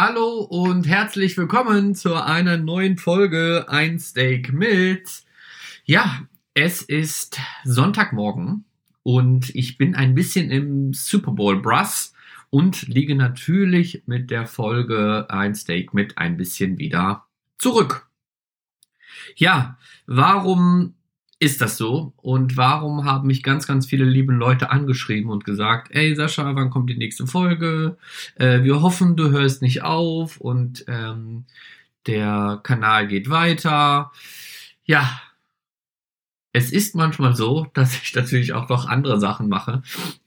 Hallo und herzlich willkommen zu einer neuen Folge Ein Steak mit. Ja, es ist Sonntagmorgen und ich bin ein bisschen im Super Bowl Brass und liege natürlich mit der Folge Ein Steak mit ein bisschen wieder zurück. Ja, warum ist das so? Und warum haben mich ganz, ganz viele liebe Leute angeschrieben und gesagt, ey Sascha, wann kommt die nächste Folge? Äh, wir hoffen, du hörst nicht auf und ähm, der Kanal geht weiter. Ja, es ist manchmal so, dass ich natürlich auch noch andere Sachen mache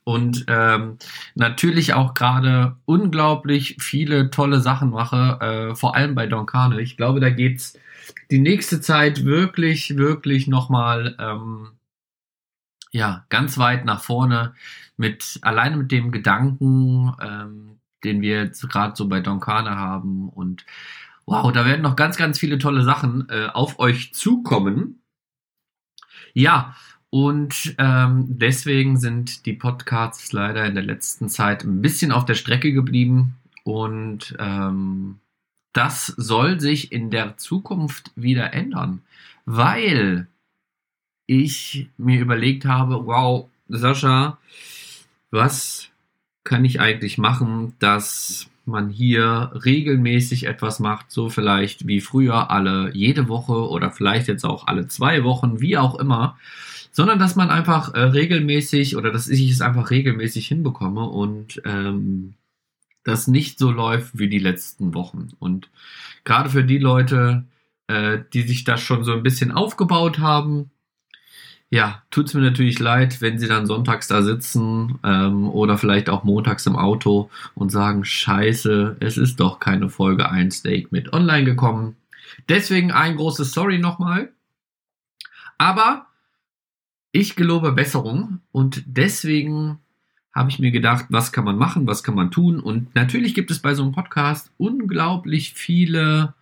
und ähm, natürlich auch gerade unglaublich viele tolle Sachen mache, äh, vor allem bei Donkane. Ich glaube, da geht's die nächste Zeit wirklich, wirklich nochmal, ähm, ja, ganz weit nach vorne mit, alleine mit dem Gedanken, ähm, den wir jetzt gerade so bei Donkane haben und wow, da werden noch ganz, ganz viele tolle Sachen äh, auf euch zukommen. Ja, und ähm, deswegen sind die Podcasts leider in der letzten Zeit ein bisschen auf der Strecke geblieben und ähm, das soll sich in der Zukunft wieder ändern, weil ich mir überlegt habe, wow, Sascha, was kann ich eigentlich machen, dass man hier regelmäßig etwas macht, so vielleicht wie früher alle jede Woche oder vielleicht jetzt auch alle zwei Wochen, wie auch immer, sondern dass man einfach äh, regelmäßig oder dass ich es einfach regelmäßig hinbekomme und ähm, das nicht so läuft wie die letzten Wochen. Und gerade für die Leute, äh, die sich das schon so ein bisschen aufgebaut haben, ja, tut's mir natürlich leid, wenn sie dann sonntags da sitzen ähm, oder vielleicht auch montags im Auto und sagen, scheiße, es ist doch keine Folge 1 Steak mit online gekommen. Deswegen ein großes Sorry nochmal. Aber ich gelobe Besserung und deswegen habe ich mir gedacht, was kann man machen, was kann man tun. Und natürlich gibt es bei so einem Podcast unglaublich viele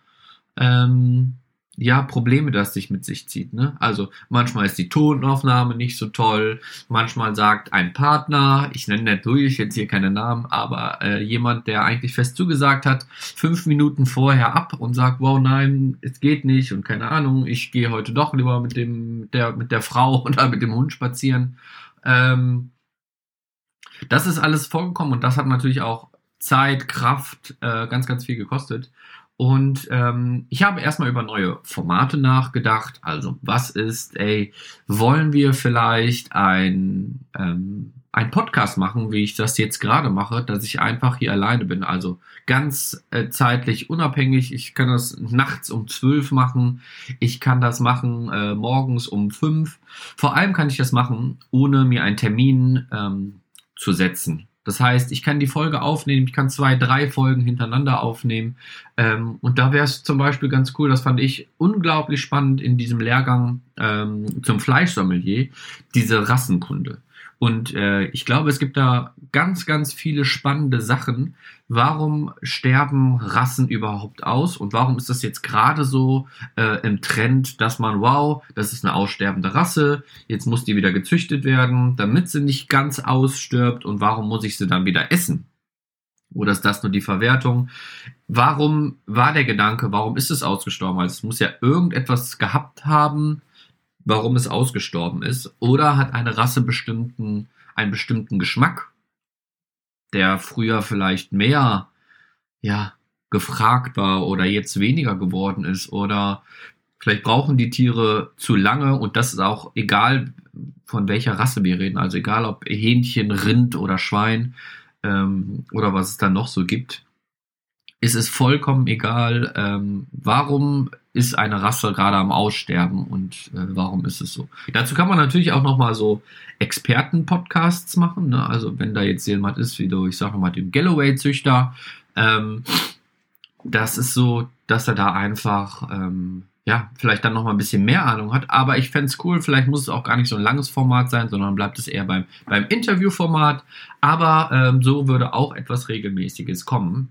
ähm, ja, Probleme, das sich mit sich zieht. Ne? Also manchmal ist die Tonaufnahme nicht so toll, manchmal sagt ein Partner, ich nenne natürlich jetzt hier keine Namen, aber äh, jemand, der eigentlich fest zugesagt hat, fünf Minuten vorher ab und sagt, wow, nein, es geht nicht und keine Ahnung, ich gehe heute doch lieber mit dem, der, mit der Frau oder mit dem Hund spazieren. Ähm, das ist alles vorgekommen und das hat natürlich auch Zeit, Kraft, äh, ganz, ganz viel gekostet. Und ähm, ich habe erstmal über neue Formate nachgedacht. Also, was ist, ey, wollen wir vielleicht ein, ähm, ein Podcast machen, wie ich das jetzt gerade mache, dass ich einfach hier alleine bin. Also ganz äh, zeitlich unabhängig. Ich kann das nachts um zwölf machen. Ich kann das machen äh, morgens um fünf. Vor allem kann ich das machen, ohne mir einen Termin ähm, zu setzen. Das heißt, ich kann die Folge aufnehmen, ich kann zwei, drei Folgen hintereinander aufnehmen. Ähm, und da wäre es zum Beispiel ganz cool, das fand ich unglaublich spannend in diesem Lehrgang ähm, zum Fleischsommelier, diese Rassenkunde. Und äh, ich glaube, es gibt da ganz, ganz viele spannende Sachen. Warum sterben Rassen überhaupt aus? Und warum ist das jetzt gerade so äh, im Trend, dass man, wow, das ist eine aussterbende Rasse, jetzt muss die wieder gezüchtet werden, damit sie nicht ganz ausstirbt. Und warum muss ich sie dann wieder essen? Oder ist das nur die Verwertung? Warum war der Gedanke, warum ist es ausgestorben? Also es muss ja irgendetwas gehabt haben, warum es ausgestorben ist. Oder hat eine Rasse bestimmten, einen bestimmten Geschmack, der früher vielleicht mehr, ja, gefragt war oder jetzt weniger geworden ist oder vielleicht brauchen die Tiere zu lange und das ist auch egal von welcher Rasse wir reden, also egal ob Hähnchen, Rind oder Schwein ähm, oder was es dann noch so gibt ist es vollkommen egal, ähm, warum ist eine Rasse gerade am Aussterben und äh, warum ist es so. Dazu kann man natürlich auch nochmal so Experten-Podcasts machen. Ne? Also wenn da jetzt jemand ist, wie du, ich sage mal, dem Galloway-Züchter, ähm, das ist so, dass er da einfach ähm, ja, vielleicht dann nochmal ein bisschen mehr Ahnung hat. Aber ich fände es cool, vielleicht muss es auch gar nicht so ein langes Format sein, sondern bleibt es eher beim, beim Interviewformat. Aber ähm, so würde auch etwas Regelmäßiges kommen.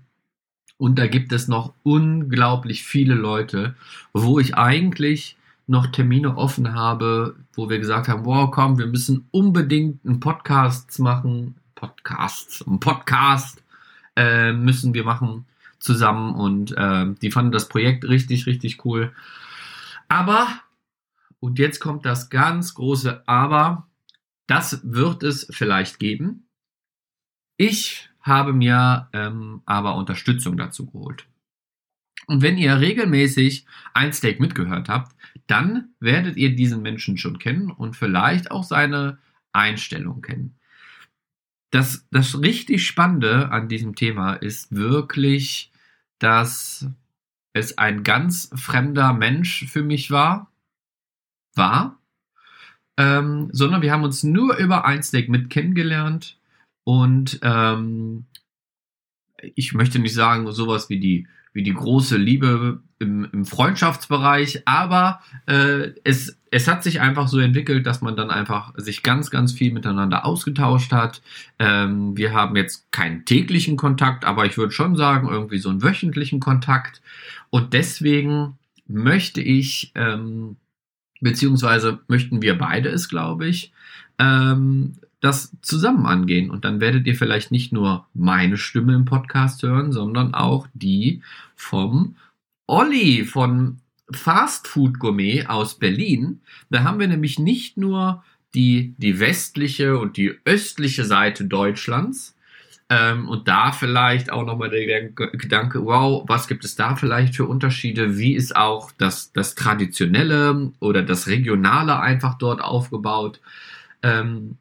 Und da gibt es noch unglaublich viele Leute, wo ich eigentlich noch Termine offen habe, wo wir gesagt haben, wow, komm, wir müssen unbedingt einen Podcast machen. Podcast, einen Podcast äh, müssen wir machen. zusammen und äh, die fanden das Projekt richtig, richtig cool. Aber, und jetzt kommt das ganz große Aber, das wird es vielleicht geben. Ich habe mir ähm, aber Unterstützung dazu geholt. Und wenn ihr regelmäßig ein Steak mitgehört habt, dann werdet ihr diesen Menschen schon kennen und vielleicht auch seine Einstellung kennen. Das, das richtig Spannende an diesem Thema ist wirklich, dass es ein ganz fremder Mensch für mich war, war, ähm, sondern wir haben uns nur über ein Steak mit kennengelernt und ähm, ich möchte nicht sagen sowas wie die wie die große Liebe im, im Freundschaftsbereich, aber äh, es, es hat sich einfach so entwickelt, dass man dann einfach sich ganz, ganz viel miteinander ausgetauscht hat. Ähm, wir haben jetzt keinen täglichen Kontakt, aber ich würde schon sagen, irgendwie so einen wöchentlichen Kontakt. Und deswegen möchte ich, ähm, beziehungsweise möchten wir beide es, glaube ich, ähm, das zusammen angehen. Und dann werdet ihr vielleicht nicht nur meine Stimme im Podcast hören, sondern auch die vom Olli von Fast Food Gourmet aus Berlin. Da haben wir nämlich nicht nur die, die westliche und die östliche Seite Deutschlands, ähm, und da vielleicht auch nochmal der Gedanke, wow, was gibt es da vielleicht für Unterschiede? Wie ist auch das, das Traditionelle oder das Regionale einfach dort aufgebaut? Ähm,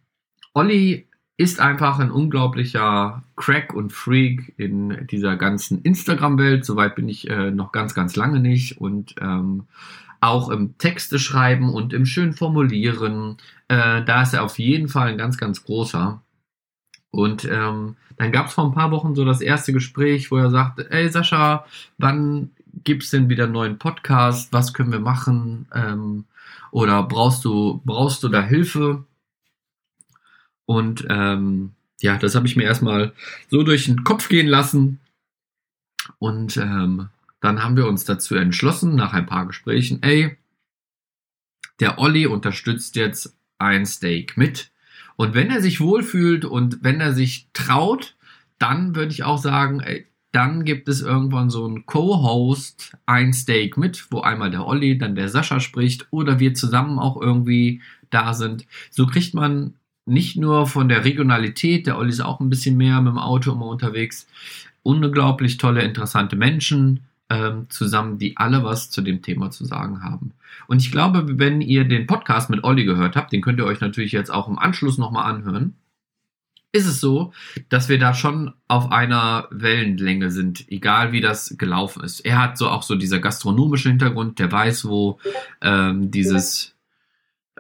Olli ist einfach ein unglaublicher Crack und Freak in dieser ganzen Instagram-Welt. Soweit bin ich äh, noch ganz, ganz lange nicht. Und ähm, auch im Texte schreiben und im schön formulieren, äh, da ist er auf jeden Fall ein ganz, ganz großer. Und ähm, dann gab es vor ein paar Wochen so das erste Gespräch, wo er sagte, ey Sascha, wann gibt es denn wieder einen neuen Podcast? Was können wir machen? Ähm, oder brauchst du, brauchst du da Hilfe? Und ähm, ja, das habe ich mir erstmal so durch den Kopf gehen lassen. Und ähm, dann haben wir uns dazu entschlossen, nach ein paar Gesprächen, ey, der Olli unterstützt jetzt ein Steak mit. Und wenn er sich wohlfühlt und wenn er sich traut, dann würde ich auch sagen, ey, dann gibt es irgendwann so einen Co-Host, ein Steak mit, wo einmal der Olli, dann der Sascha spricht oder wir zusammen auch irgendwie da sind. So kriegt man nicht nur von der Regionalität, der Olli ist auch ein bisschen mehr mit dem Auto immer unterwegs, unglaublich tolle, interessante Menschen ähm, zusammen, die alle was zu dem Thema zu sagen haben. Und ich glaube, wenn ihr den Podcast mit Olli gehört habt, den könnt ihr euch natürlich jetzt auch im Anschluss nochmal anhören, ist es so, dass wir da schon auf einer Wellenlänge sind, egal wie das gelaufen ist. Er hat so auch so dieser gastronomische Hintergrund, der weiß, wo ähm, dieses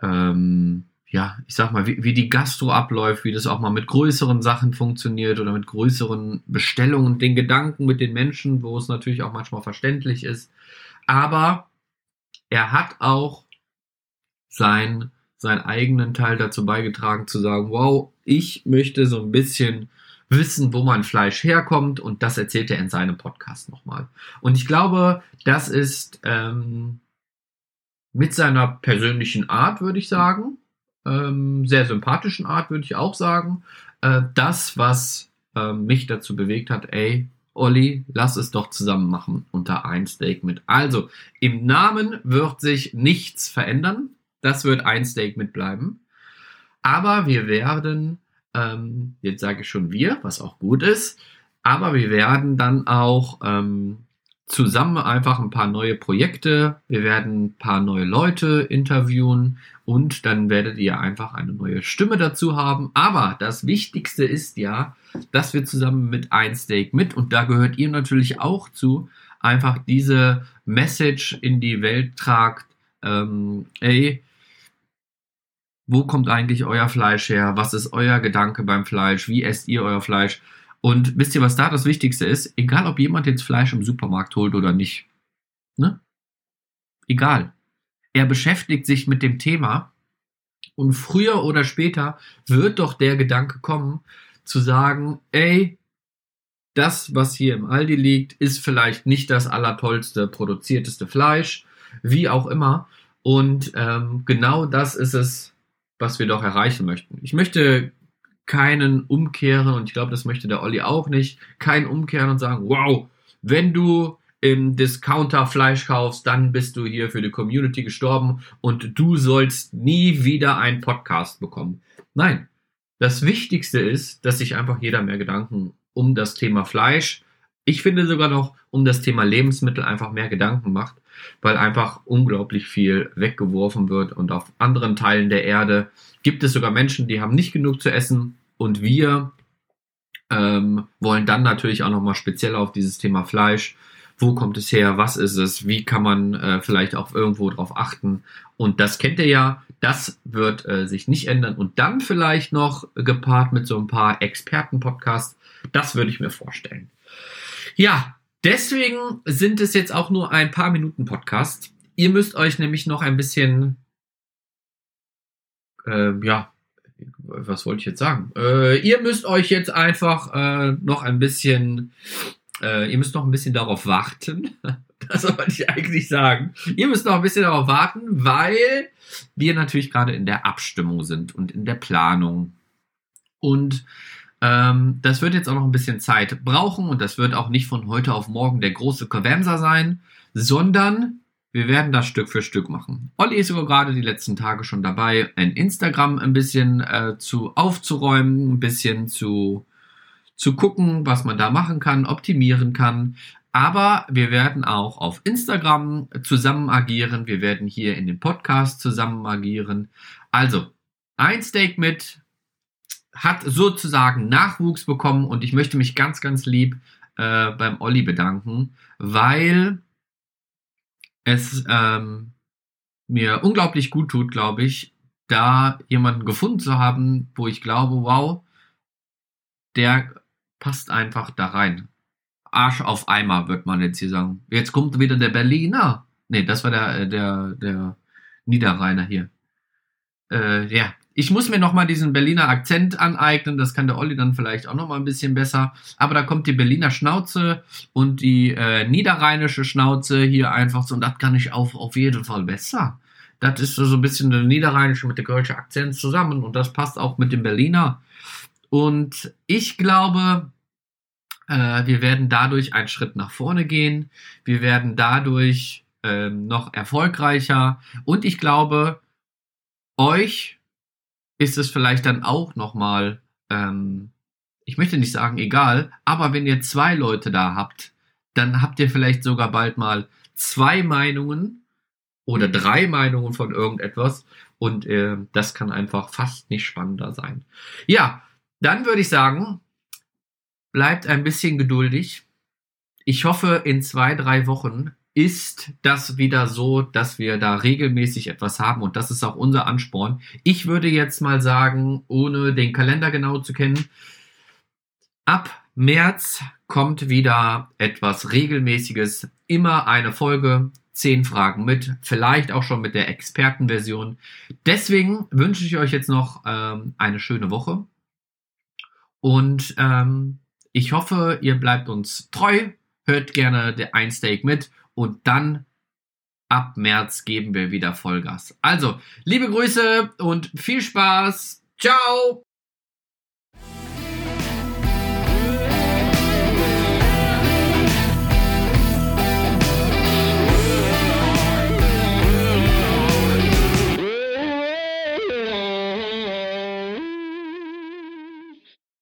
ähm, ja, ich sag mal, wie, wie die Gastro abläuft, wie das auch mal mit größeren Sachen funktioniert oder mit größeren Bestellungen, den Gedanken mit den Menschen, wo es natürlich auch manchmal verständlich ist. Aber er hat auch sein, seinen eigenen Teil dazu beigetragen zu sagen, wow, ich möchte so ein bisschen wissen, wo mein Fleisch herkommt und das erzählt er in seinem Podcast nochmal. Und ich glaube, das ist ähm, mit seiner persönlichen Art, würde ich sagen, ähm, sehr sympathischen Art, würde ich auch sagen. Äh, das, was äh, mich dazu bewegt hat, ey, Olli, lass es doch zusammen machen unter ein Steak mit. Also, im Namen wird sich nichts verändern. Das wird ein Steak mitbleiben. Aber wir werden, ähm, jetzt sage ich schon wir, was auch gut ist, aber wir werden dann auch ähm, zusammen einfach ein paar neue Projekte. Wir werden ein paar neue Leute interviewen und dann werdet ihr einfach eine neue Stimme dazu haben. Aber das Wichtigste ist ja, dass wir zusammen mit ein Steak mit und da gehört ihr natürlich auch zu, einfach diese Message in die Welt tragt. Ähm, ey, wo kommt eigentlich euer Fleisch her? Was ist euer Gedanke beim Fleisch? Wie esst ihr euer Fleisch? Und wisst ihr, was da das Wichtigste ist? Egal, ob jemand jetzt Fleisch im Supermarkt holt oder nicht. Ne? Egal. Er beschäftigt sich mit dem Thema und früher oder später wird doch der Gedanke kommen, zu sagen, ey, das, was hier im Aldi liegt, ist vielleicht nicht das allertollste, produzierteste Fleisch, wie auch immer. Und ähm, genau das ist es, was wir doch erreichen möchten. Ich möchte keinen umkehren und ich glaube, das möchte der Olli auch nicht, keinen umkehren und sagen, wow, wenn du im Discounter Fleisch kaufst, dann bist du hier für die Community gestorben und du sollst nie wieder einen Podcast bekommen. Nein, das Wichtigste ist, dass sich einfach jeder mehr Gedanken um das Thema Fleisch, ich finde sogar noch um das Thema Lebensmittel einfach mehr Gedanken macht, weil einfach unglaublich viel weggeworfen wird und auf anderen Teilen der Erde gibt es sogar Menschen, die haben nicht genug zu essen und wir ähm, wollen dann natürlich auch nochmal speziell auf dieses Thema Fleisch wo kommt es her, was ist es, wie kann man äh, vielleicht auch irgendwo drauf achten. Und das kennt ihr ja, das wird äh, sich nicht ändern. Und dann vielleicht noch gepaart mit so ein paar Experten-Podcasts, das würde ich mir vorstellen. Ja, deswegen sind es jetzt auch nur ein paar Minuten Podcast. Ihr müsst euch nämlich noch ein bisschen, äh, ja, was wollte ich jetzt sagen? Äh, ihr müsst euch jetzt einfach äh, noch ein bisschen äh, ihr müsst noch ein bisschen darauf warten. Das wollte ich eigentlich sagen. Ihr müsst noch ein bisschen darauf warten, weil wir natürlich gerade in der Abstimmung sind und in der Planung. Und ähm, das wird jetzt auch noch ein bisschen Zeit brauchen und das wird auch nicht von heute auf morgen der große Kavemser sein, sondern wir werden das Stück für Stück machen. Olli ist sogar gerade die letzten Tage schon dabei, ein Instagram ein bisschen äh, zu aufzuräumen, ein bisschen zu zu gucken, was man da machen kann, optimieren kann. Aber wir werden auch auf Instagram zusammen agieren. Wir werden hier in dem Podcast zusammen agieren. Also, ein Steak mit hat sozusagen Nachwuchs bekommen und ich möchte mich ganz, ganz lieb äh, beim Olli bedanken, weil es ähm, mir unglaublich gut tut, glaube ich, da jemanden gefunden zu haben, wo ich glaube, wow, der passt einfach da rein. Arsch auf Eimer, wird man jetzt hier sagen. Jetzt kommt wieder der Berliner. Nee, das war der, äh, der, der Niederrheiner hier. Äh, ja, ich muss mir nochmal diesen Berliner Akzent aneignen. Das kann der Olli dann vielleicht auch nochmal ein bisschen besser. Aber da kommt die Berliner Schnauze und die äh, niederrheinische Schnauze hier einfach so. Und das kann ich auf, auf jeden Fall besser. Das ist so ein bisschen der niederrheinische mit der kölsche Akzent zusammen. Und das passt auch mit dem Berliner. Und ich glaube, äh, wir werden dadurch einen Schritt nach vorne gehen. Wir werden dadurch ähm, noch erfolgreicher. Und ich glaube, euch ist es vielleicht dann auch nochmal, ähm, ich möchte nicht sagen egal, aber wenn ihr zwei Leute da habt, dann habt ihr vielleicht sogar bald mal zwei Meinungen oder drei Meinungen von irgendetwas und äh, das kann einfach fast nicht spannender sein. Ja, dann würde ich sagen, bleibt ein bisschen geduldig. Ich hoffe, in zwei, drei Wochen ist das wieder so, dass wir da regelmäßig etwas haben und das ist auch unser Ansporn. Ich würde jetzt mal sagen, ohne den Kalender genau zu kennen, ab März kommt wieder etwas regelmäßiges, immer eine Folge, zehn Fragen mit, vielleicht auch schon mit der Expertenversion. Deswegen wünsche ich euch jetzt noch ähm, eine schöne Woche. Und ähm, ich hoffe, ihr bleibt uns treu, hört gerne der Einsteak mit und dann ab März geben wir wieder Vollgas. Also, liebe Grüße und viel Spaß. Ciao!